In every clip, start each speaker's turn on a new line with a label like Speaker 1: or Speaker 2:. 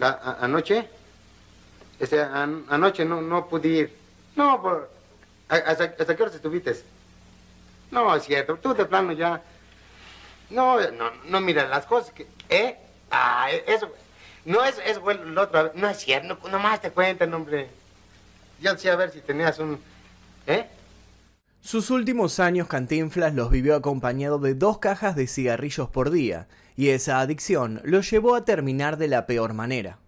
Speaker 1: anoche, este, anoche no, no pude ir. No, por, hasta, hasta qué hora estuviste? No, es cierto, tú de plano ya. No, no, no, mira, las cosas que. ¿Eh? Ah, eso. No es, es bueno, lo otro. No es cierto, no, nomás te cuentan, hombre. Yo decía a ver si tenías un. ¿Eh?
Speaker 2: Sus últimos años Cantinflas los vivió acompañado de dos cajas de cigarrillos por día, y esa adicción lo llevó a terminar de la peor manera.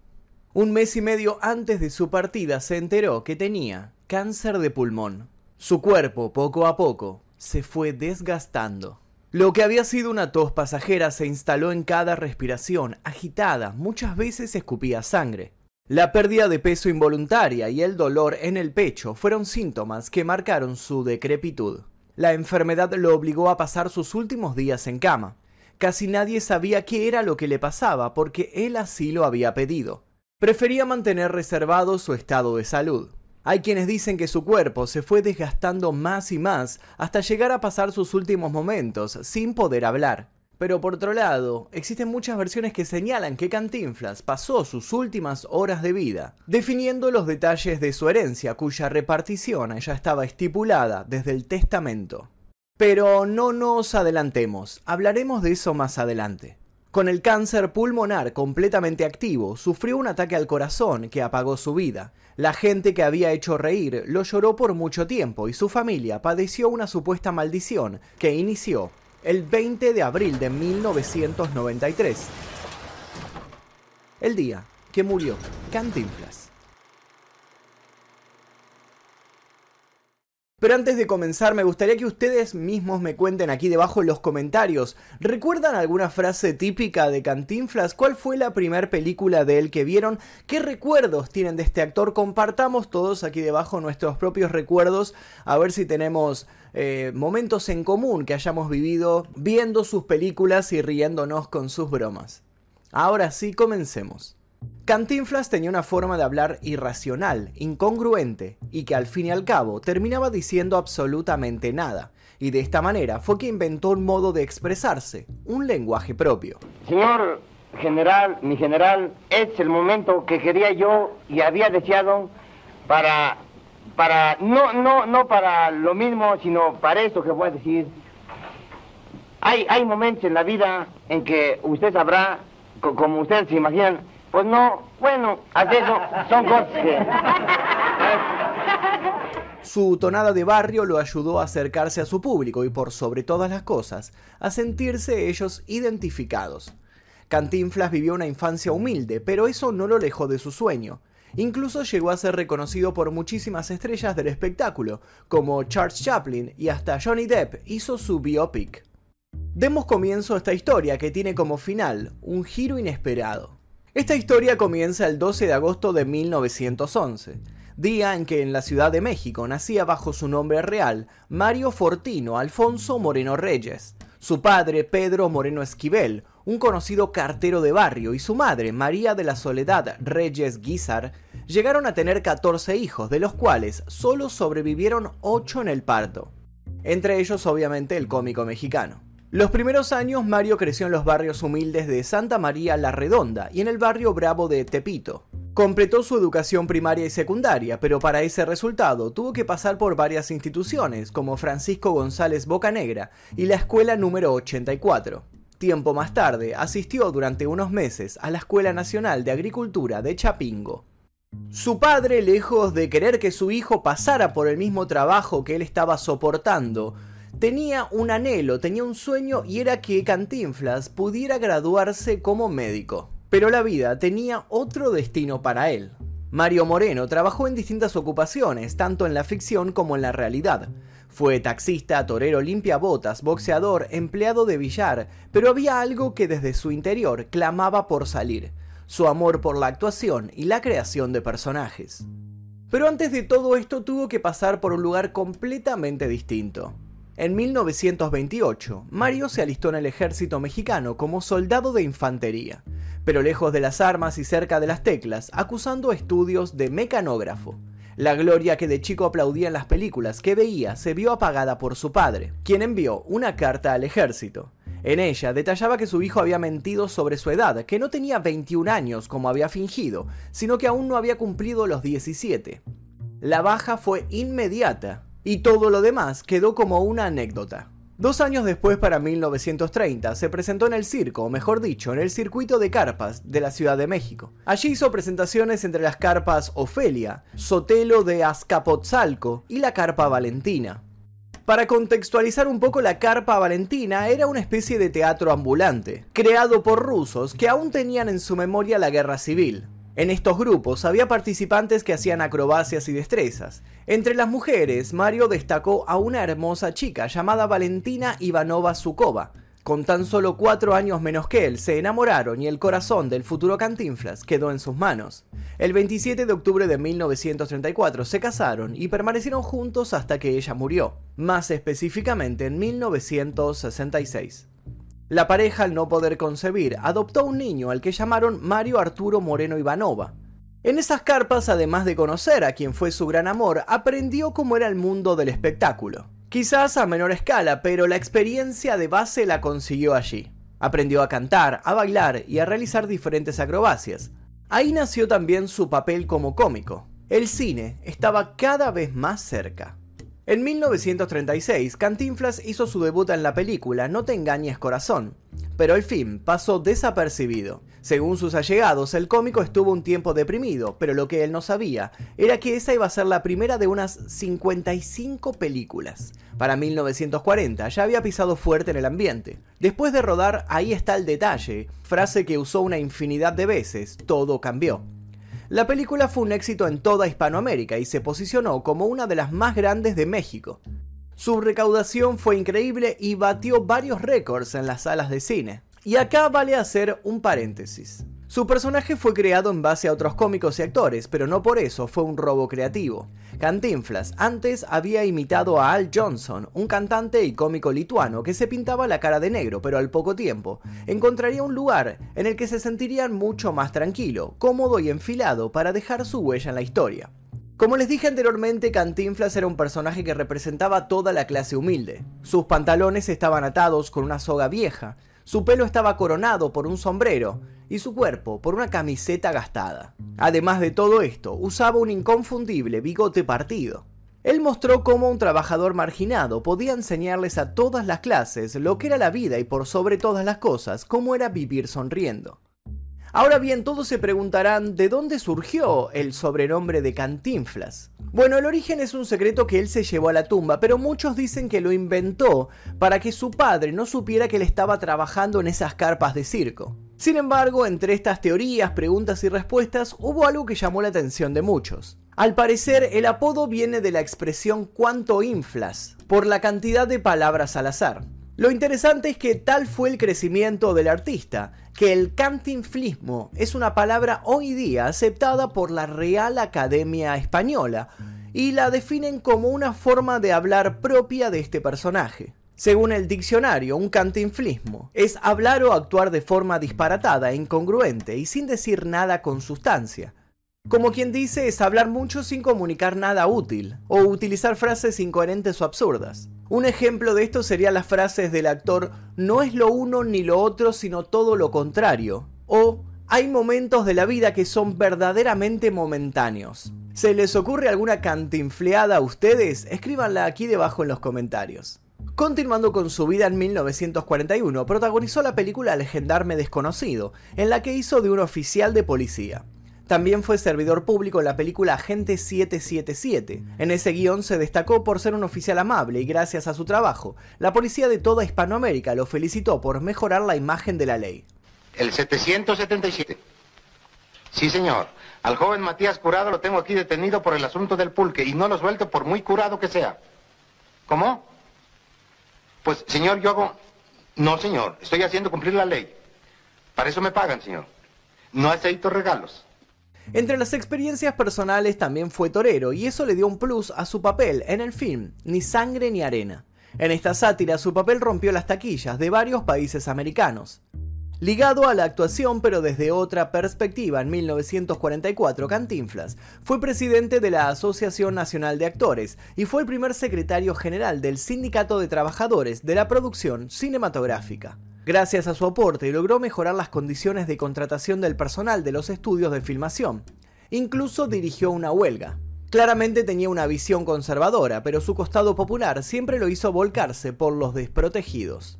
Speaker 2: Un mes y medio antes de su partida se enteró que tenía cáncer de pulmón. Su cuerpo, poco a poco, se fue desgastando. Lo que había sido una tos pasajera se instaló en cada respiración, agitada, muchas veces escupía sangre. La pérdida de peso involuntaria y el dolor en el pecho fueron síntomas que marcaron su decrepitud. La enfermedad lo obligó a pasar sus últimos días en cama. Casi nadie sabía qué era lo que le pasaba porque él así lo había pedido. Prefería mantener reservado su estado de salud. Hay quienes dicen que su cuerpo se fue desgastando más y más hasta llegar a pasar sus últimos momentos sin poder hablar. Pero por otro lado, existen muchas versiones que señalan que Cantinflas pasó sus últimas horas de vida definiendo los detalles de su herencia cuya repartición ya estaba estipulada desde el testamento. Pero no nos adelantemos, hablaremos de eso más adelante. Con el cáncer pulmonar completamente activo, sufrió un ataque al corazón que apagó su vida. La gente que había hecho reír lo lloró por mucho tiempo y su familia padeció una supuesta maldición que inició el 20 de abril de 1993, el día que murió Cantinflas. Pero antes de comenzar, me gustaría que ustedes mismos me cuenten aquí debajo en los comentarios. ¿Recuerdan alguna frase típica de Cantinflas? ¿Cuál fue la primera película de él que vieron? ¿Qué recuerdos tienen de este actor? Compartamos todos aquí debajo nuestros propios recuerdos, a ver si tenemos eh, momentos en común que hayamos vivido viendo sus películas y riéndonos con sus bromas. Ahora sí, comencemos. Cantinflas tenía una forma de hablar irracional, incongruente, y que al fin y al cabo terminaba diciendo absolutamente nada, y de esta manera fue que inventó un modo de expresarse, un lenguaje propio.
Speaker 1: Señor general, mi general, es el momento que quería yo y había deseado para para, no, no, no para lo mismo, sino para esto que voy a decir. Hay, hay momentos en la vida en que usted sabrá, como ustedes se imaginan, pues no, bueno, eso son cosas que...
Speaker 2: Su tonada de barrio lo ayudó a acercarse a su público y por sobre todas las cosas, a sentirse ellos identificados. Cantinflas vivió una infancia humilde, pero eso no lo alejó de su sueño. Incluso llegó a ser reconocido por muchísimas estrellas del espectáculo, como Charles Chaplin y hasta Johnny Depp hizo su biopic. Demos comienzo a esta historia que tiene como final un giro inesperado. Esta historia comienza el 12 de agosto de 1911, día en que en la Ciudad de México nacía bajo su nombre real Mario Fortino Alfonso Moreno Reyes. Su padre, Pedro Moreno Esquivel, un conocido cartero de barrio, y su madre, María de la Soledad Reyes Guizar, llegaron a tener 14 hijos, de los cuales solo sobrevivieron 8 en el parto. Entre ellos, obviamente, el cómico mexicano. Los primeros años Mario creció en los barrios humildes de Santa María la Redonda y en el barrio Bravo de Tepito. Completó su educación primaria y secundaria, pero para ese resultado tuvo que pasar por varias instituciones como Francisco González Bocanegra y la escuela número 84. Tiempo más tarde, asistió durante unos meses a la Escuela Nacional de Agricultura de Chapingo. Su padre, lejos de querer que su hijo pasara por el mismo trabajo que él estaba soportando, tenía un anhelo, tenía un sueño y era que Cantinflas pudiera graduarse como médico. Pero la vida tenía otro destino para él. Mario Moreno trabajó en distintas ocupaciones, tanto en la ficción como en la realidad. Fue taxista, torero limpiabotas, boxeador, empleado de billar, pero había algo que desde su interior clamaba por salir, su amor por la actuación y la creación de personajes. Pero antes de todo esto tuvo que pasar por un lugar completamente distinto. En 1928, Mario se alistó en el ejército mexicano como soldado de infantería, pero lejos de las armas y cerca de las teclas, acusando estudios de mecanógrafo. La gloria que de chico aplaudía en las películas que veía se vio apagada por su padre, quien envió una carta al ejército. En ella detallaba que su hijo había mentido sobre su edad, que no tenía 21 años como había fingido, sino que aún no había cumplido los 17. La baja fue inmediata y todo lo demás quedó como una anécdota. Dos años después, para 1930, se presentó en el circo, o mejor dicho, en el circuito de carpas de la Ciudad de México. Allí hizo presentaciones entre las carpas Ofelia, Sotelo de Azcapotzalco y la carpa Valentina. Para contextualizar un poco, la Carpa Valentina era una especie de teatro ambulante, creado por rusos que aún tenían en su memoria la guerra civil. En estos grupos había participantes que hacían acrobacias y destrezas. Entre las mujeres, Mario destacó a una hermosa chica llamada Valentina Ivanova Zukova. Con tan solo cuatro años menos que él, se enamoraron y el corazón del futuro Cantinflas quedó en sus manos. El 27 de octubre de 1934 se casaron y permanecieron juntos hasta que ella murió, más específicamente en 1966. La pareja, al no poder concebir, adoptó un niño al que llamaron Mario Arturo Moreno Ivanova. En esas carpas, además de conocer a quien fue su gran amor, aprendió cómo era el mundo del espectáculo. Quizás a menor escala, pero la experiencia de base la consiguió allí. Aprendió a cantar, a bailar y a realizar diferentes acrobacias. Ahí nació también su papel como cómico. El cine estaba cada vez más cerca. En 1936, Cantinflas hizo su debut en la película No te engañes corazón, pero el film pasó desapercibido. Según sus allegados, el cómico estuvo un tiempo deprimido, pero lo que él no sabía era que esa iba a ser la primera de unas 55 películas. Para 1940 ya había pisado fuerte en el ambiente. Después de rodar Ahí está el detalle, frase que usó una infinidad de veces, todo cambió. La película fue un éxito en toda Hispanoamérica y se posicionó como una de las más grandes de México. Su recaudación fue increíble y batió varios récords en las salas de cine. Y acá vale hacer un paréntesis. Su personaje fue creado en base a otros cómicos y actores, pero no por eso fue un robo creativo. Cantinflas antes había imitado a Al Johnson, un cantante y cómico lituano que se pintaba la cara de negro, pero al poco tiempo encontraría un lugar en el que se sentirían mucho más tranquilo, cómodo y enfilado para dejar su huella en la historia. Como les dije anteriormente, Cantinflas era un personaje que representaba toda la clase humilde. Sus pantalones estaban atados con una soga vieja, su pelo estaba coronado por un sombrero y su cuerpo por una camiseta gastada. Además de todo esto, usaba un inconfundible bigote partido. Él mostró cómo un trabajador marginado podía enseñarles a todas las clases lo que era la vida y por sobre todas las cosas cómo era vivir sonriendo. Ahora bien, todos se preguntarán de dónde surgió el sobrenombre de Cantinflas. Bueno, el origen es un secreto que él se llevó a la tumba, pero muchos dicen que lo inventó para que su padre no supiera que él estaba trabajando en esas carpas de circo. Sin embargo, entre estas teorías, preguntas y respuestas, hubo algo que llamó la atención de muchos. Al parecer, el apodo viene de la expresión cuánto inflas, por la cantidad de palabras al azar. Lo interesante es que tal fue el crecimiento del artista, que el cantinflismo es una palabra hoy día aceptada por la Real Academia Española y la definen como una forma de hablar propia de este personaje. Según el diccionario, un cantinflismo es hablar o actuar de forma disparatada incongruente y sin decir nada con sustancia. Como quien dice, es hablar mucho sin comunicar nada útil, o utilizar frases incoherentes o absurdas. Un ejemplo de esto sería las frases del actor no es lo uno ni lo otro, sino todo lo contrario. O hay momentos de la vida que son verdaderamente momentáneos. ¿Se les ocurre alguna cantinfleada a ustedes? Escríbanla aquí debajo en los comentarios. Continuando con su vida en 1941, protagonizó la película Legendarme Desconocido, en la que hizo de un oficial de policía. También fue servidor público en la película Agente 777. En ese guion se destacó por ser un oficial amable y gracias a su trabajo, la policía de toda Hispanoamérica lo felicitó por mejorar la imagen de la ley.
Speaker 1: El 777. Sí, señor. Al joven Matías Curado lo tengo aquí detenido por el asunto del pulque y no lo suelto por muy curado que sea. ¿Cómo? Pues, señor, yo hago... No, señor. Estoy haciendo cumplir la ley. Para eso me pagan, señor. No acepto regalos.
Speaker 2: Entre las experiencias personales también fue torero y eso le dio un plus a su papel en el film Ni sangre ni arena. En esta sátira su papel rompió las taquillas de varios países americanos. Ligado a la actuación pero desde otra perspectiva, en 1944 Cantinflas fue presidente de la Asociación Nacional de Actores y fue el primer secretario general del Sindicato de Trabajadores de la Producción Cinematográfica. Gracias a su aporte logró mejorar las condiciones de contratación del personal de los estudios de filmación. Incluso dirigió una huelga. Claramente tenía una visión conservadora, pero su costado popular siempre lo hizo volcarse por los desprotegidos.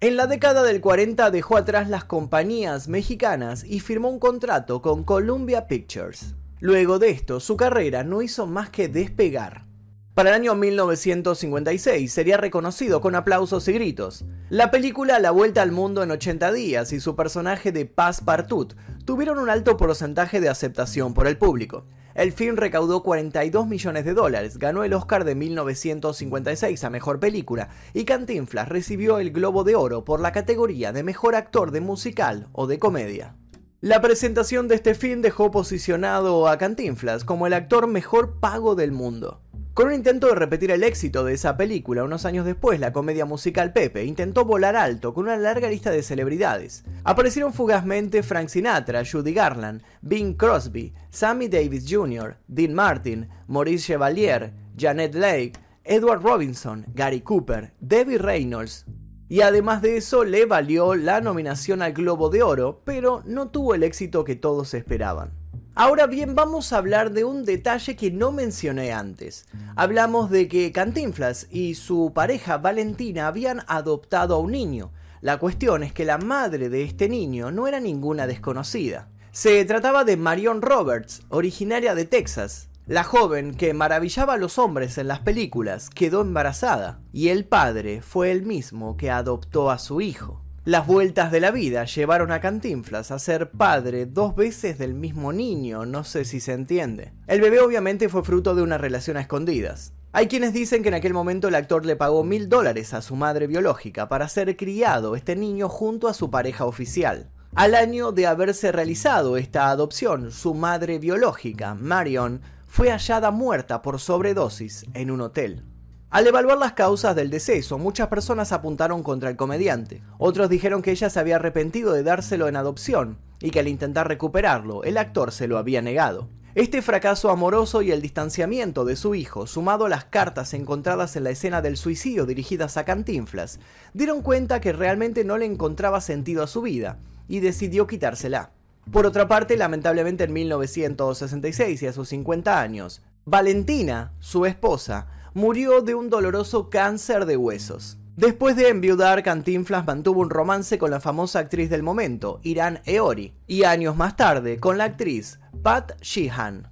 Speaker 2: En la década del 40 dejó atrás las compañías mexicanas y firmó un contrato con Columbia Pictures. Luego de esto, su carrera no hizo más que despegar. Para el año 1956 sería reconocido con aplausos y gritos. La película La Vuelta al Mundo en 80 días y su personaje de Paz Partut tuvieron un alto porcentaje de aceptación por el público. El film recaudó 42 millones de dólares, ganó el Oscar de 1956 a Mejor Película y Cantinflas recibió el Globo de Oro por la categoría de Mejor Actor de Musical o de Comedia. La presentación de este film dejó posicionado a Cantinflas como el actor mejor pago del mundo. Con un intento de repetir el éxito de esa película, unos años después, la comedia musical Pepe intentó volar alto con una larga lista de celebridades. Aparecieron fugazmente Frank Sinatra, Judy Garland, Bing Crosby, Sammy Davis Jr., Dean Martin, Maurice Chevalier, Janet Lake, Edward Robinson, Gary Cooper, Debbie Reynolds. Y además de eso le valió la nominación al Globo de Oro, pero no tuvo el éxito que todos esperaban. Ahora bien, vamos a hablar de un detalle que no mencioné antes. Hablamos de que Cantinflas y su pareja Valentina habían adoptado a un niño. La cuestión es que la madre de este niño no era ninguna desconocida. Se trataba de Marion Roberts, originaria de Texas. La joven que maravillaba a los hombres en las películas quedó embarazada y el padre fue el mismo que adoptó a su hijo. Las vueltas de la vida llevaron a Cantinflas a ser padre dos veces del mismo niño, no sé si se entiende. El bebé obviamente fue fruto de una relación a escondidas. Hay quienes dicen que en aquel momento el actor le pagó mil dólares a su madre biológica para ser criado este niño junto a su pareja oficial. Al año de haberse realizado esta adopción, su madre biológica, Marion, fue hallada muerta por sobredosis en un hotel. Al evaluar las causas del deceso, muchas personas apuntaron contra el comediante. Otros dijeron que ella se había arrepentido de dárselo en adopción y que al intentar recuperarlo, el actor se lo había negado. Este fracaso amoroso y el distanciamiento de su hijo, sumado a las cartas encontradas en la escena del suicidio dirigidas a Cantinflas, dieron cuenta que realmente no le encontraba sentido a su vida y decidió quitársela. Por otra parte, lamentablemente en 1966 y a sus 50 años, Valentina, su esposa, murió de un doloroso cáncer de huesos. Después de enviudar, Cantinflas mantuvo un romance con la famosa actriz del momento, Irán Eori, y años más tarde con la actriz Pat Sheehan.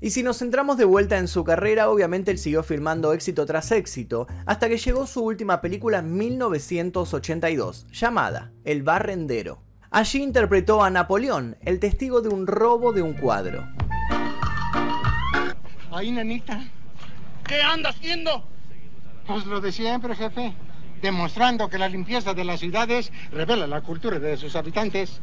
Speaker 2: Y si nos centramos de vuelta en su carrera, obviamente él siguió filmando éxito tras éxito, hasta que llegó su última película en 1982, llamada El Barrendero. Allí interpretó a Napoleón, el testigo de un robo de un cuadro.
Speaker 1: Ahí, nanita,
Speaker 3: ¿Qué anda haciendo?
Speaker 1: Pues lo de siempre, jefe. Demostrando que la limpieza de las ciudades revela la cultura de sus habitantes.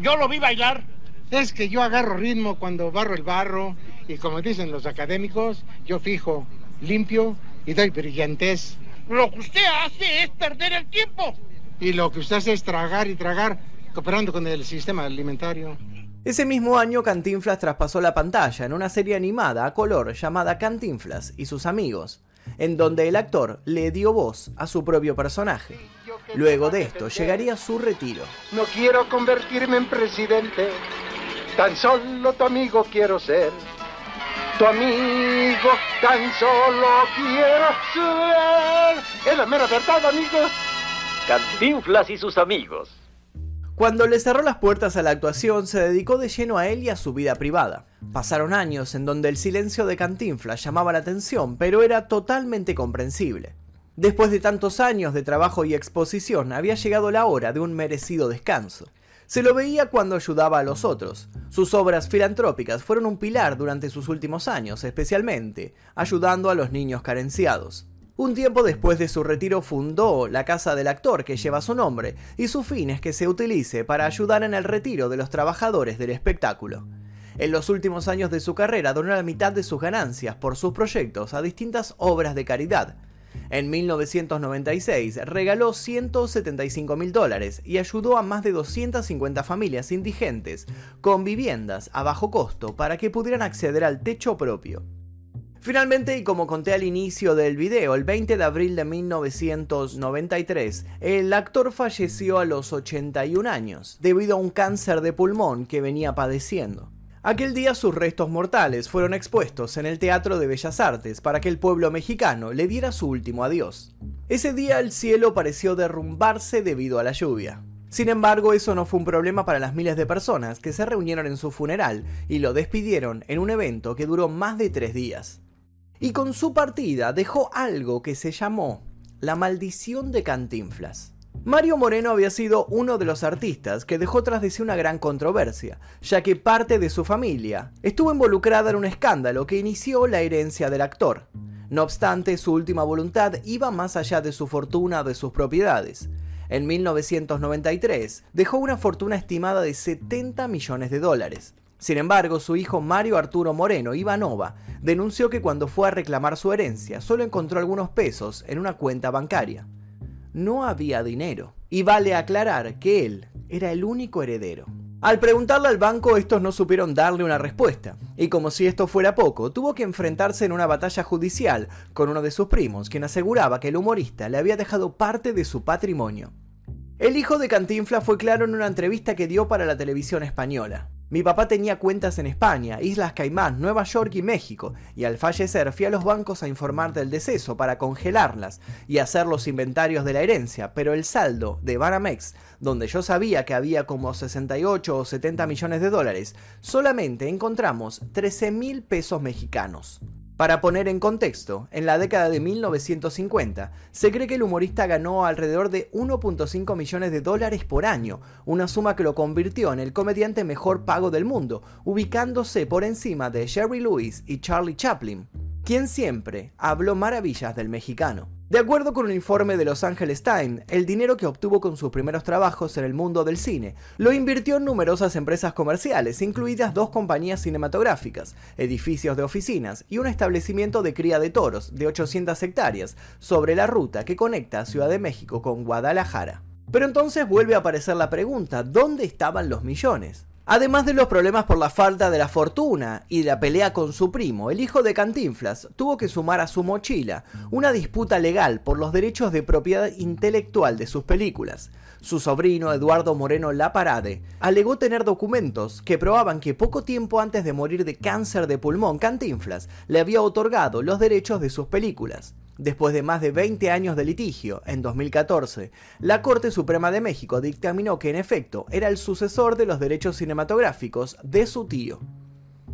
Speaker 3: Yo lo vi bailar.
Speaker 1: Es que yo agarro ritmo cuando barro el barro y como dicen los académicos, yo fijo, limpio y doy brillantez.
Speaker 3: Lo que usted hace es perder el tiempo.
Speaker 1: Y lo que usted hace es tragar y tragar, cooperando con el sistema alimentario.
Speaker 2: Ese mismo año Cantinflas traspasó la pantalla en una serie animada a color llamada Cantinflas y sus amigos, en donde el actor le dio voz a su propio personaje. Luego de esto llegaría su retiro.
Speaker 1: No quiero convertirme en presidente, tan solo tu amigo quiero ser. Tu amigo, tan solo quiero ser. Es la mera verdad, amigos.
Speaker 4: Cantinflas y sus amigos.
Speaker 2: Cuando le cerró las puertas a la actuación, se dedicó de lleno a él y a su vida privada. Pasaron años en donde el silencio de Cantinflas llamaba la atención, pero era totalmente comprensible. Después de tantos años de trabajo y exposición, había llegado la hora de un merecido descanso. Se lo veía cuando ayudaba a los otros. Sus obras filantrópicas fueron un pilar durante sus últimos años, especialmente ayudando a los niños carenciados. Un tiempo después de su retiro fundó la casa del actor que lleva su nombre y su fin es que se utilice para ayudar en el retiro de los trabajadores del espectáculo. En los últimos años de su carrera donó la mitad de sus ganancias por sus proyectos a distintas obras de caridad. En 1996 regaló 175 mil dólares y ayudó a más de 250 familias indigentes con viviendas a bajo costo para que pudieran acceder al techo propio. Finalmente, y como conté al inicio del video, el 20 de abril de 1993, el actor falleció a los 81 años, debido a un cáncer de pulmón que venía padeciendo. Aquel día sus restos mortales fueron expuestos en el Teatro de Bellas Artes para que el pueblo mexicano le diera su último adiós. Ese día el cielo pareció derrumbarse debido a la lluvia. Sin embargo, eso no fue un problema para las miles de personas que se reunieron en su funeral y lo despidieron en un evento que duró más de tres días. Y con su partida dejó algo que se llamó la maldición de Cantinflas. Mario Moreno había sido uno de los artistas que dejó tras de sí una gran controversia, ya que parte de su familia estuvo involucrada en un escándalo que inició la herencia del actor. No obstante, su última voluntad iba más allá de su fortuna o de sus propiedades. En 1993 dejó una fortuna estimada de 70 millones de dólares. Sin embargo, su hijo Mario Arturo Moreno Ivanova denunció que cuando fue a reclamar su herencia solo encontró algunos pesos en una cuenta bancaria. No había dinero, y vale aclarar que él era el único heredero. Al preguntarle al banco, estos no supieron darle una respuesta, y como si esto fuera poco, tuvo que enfrentarse en una batalla judicial con uno de sus primos, quien aseguraba que el humorista le había dejado parte de su patrimonio. El hijo de Cantinfla fue claro en una entrevista que dio para la televisión española. Mi papá tenía cuentas en España, Islas Caimán, Nueva York y México, y al fallecer fui a los bancos a informar del deceso para congelarlas y hacer los inventarios de la herencia, pero el saldo de Banamex, donde yo sabía que había como 68 o 70 millones de dólares, solamente encontramos 13 mil pesos mexicanos. Para poner en contexto, en la década de 1950 se cree que el humorista ganó alrededor de 1.5 millones de dólares por año, una suma que lo convirtió en el comediante mejor pago del mundo, ubicándose por encima de Jerry Lewis y Charlie Chaplin, quien siempre habló maravillas del mexicano. De acuerdo con un informe de Los Angeles Times, el dinero que obtuvo con sus primeros trabajos en el mundo del cine lo invirtió en numerosas empresas comerciales, incluidas dos compañías cinematográficas, edificios de oficinas y un establecimiento de cría de toros de 800 hectáreas sobre la ruta que conecta Ciudad de México con Guadalajara. Pero entonces vuelve a aparecer la pregunta, ¿dónde estaban los millones? Además de los problemas por la falta de la fortuna y la pelea con su primo, el hijo de Cantinflas tuvo que sumar a su mochila una disputa legal por los derechos de propiedad intelectual de sus películas. Su sobrino Eduardo Moreno Laparade alegó tener documentos que probaban que poco tiempo antes de morir de cáncer de pulmón, Cantinflas le había otorgado los derechos de sus películas. Después de más de 20 años de litigio, en 2014, la Corte Suprema de México dictaminó que en efecto era el sucesor de los derechos cinematográficos de su tío.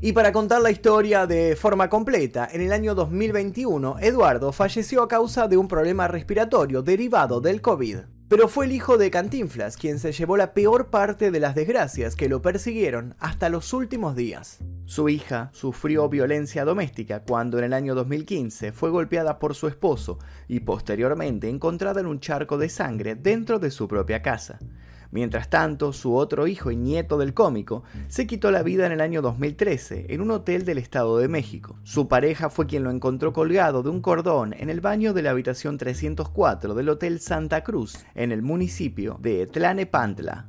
Speaker 2: Y para contar la historia de forma completa, en el año 2021, Eduardo falleció a causa de un problema respiratorio derivado del COVID. Pero fue el hijo de Cantinflas quien se llevó la peor parte de las desgracias que lo persiguieron hasta los últimos días. Su hija sufrió violencia doméstica cuando en el año 2015 fue golpeada por su esposo y posteriormente encontrada en un charco de sangre dentro de su propia casa. Mientras tanto, su otro hijo y nieto del cómico se quitó la vida en el año 2013 en un hotel del Estado de México. Su pareja fue quien lo encontró colgado de un cordón en el baño de la habitación 304 del Hotel Santa Cruz en el municipio de Tlanepantla.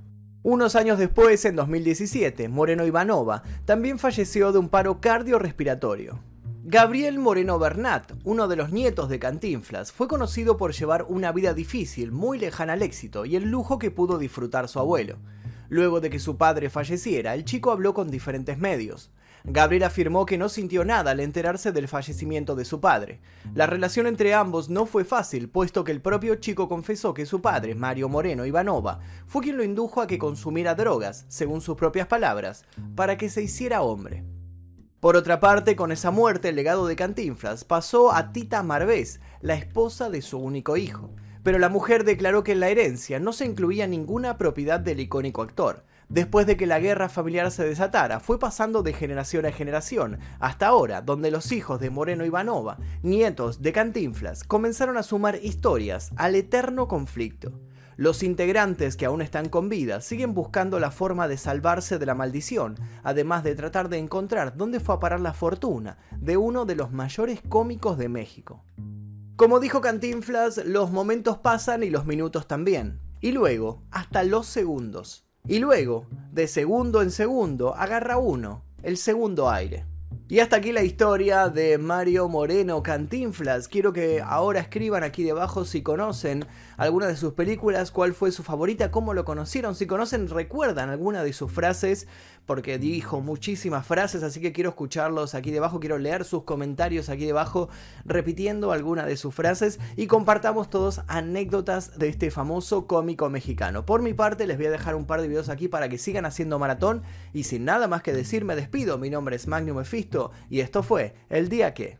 Speaker 2: Unos años después, en 2017, Moreno Ivanova también falleció de un paro cardiorrespiratorio. Gabriel Moreno Bernat, uno de los nietos de Cantinflas, fue conocido por llevar una vida difícil, muy lejana al éxito y el lujo que pudo disfrutar su abuelo. Luego de que su padre falleciera, el chico habló con diferentes medios. Gabriel afirmó que no sintió nada al enterarse del fallecimiento de su padre. La relación entre ambos no fue fácil, puesto que el propio chico confesó que su padre, Mario Moreno Ivanova, fue quien lo indujo a que consumiera drogas, según sus propias palabras, para que se hiciera hombre. Por otra parte, con esa muerte, el legado de Cantinflas pasó a Tita Marvés, la esposa de su único hijo. Pero la mujer declaró que en la herencia no se incluía ninguna propiedad del icónico actor. Después de que la guerra familiar se desatara, fue pasando de generación a generación, hasta ahora, donde los hijos de Moreno Ivanova, nietos de Cantinflas, comenzaron a sumar historias al eterno conflicto. Los integrantes que aún están con vida siguen buscando la forma de salvarse de la maldición, además de tratar de encontrar dónde fue a parar la fortuna de uno de los mayores cómicos de México. Como dijo Cantinflas, los momentos pasan y los minutos también. Y luego, hasta los segundos. Y luego, de segundo en segundo, agarra uno, el segundo aire. Y hasta aquí la historia de Mario Moreno Cantinflas. Quiero que ahora escriban aquí debajo si conocen alguna de sus películas, cuál fue su favorita, cómo lo conocieron, si conocen, recuerdan alguna de sus frases, porque dijo muchísimas frases, así que quiero escucharlos aquí debajo, quiero leer sus comentarios aquí debajo repitiendo alguna de sus frases y compartamos todos anécdotas de este famoso cómico mexicano. Por mi parte les voy a dejar un par de videos aquí para que sigan haciendo maratón y sin nada más que decir me despido. Mi nombre es Magnum Mephisto y esto fue El Día Que...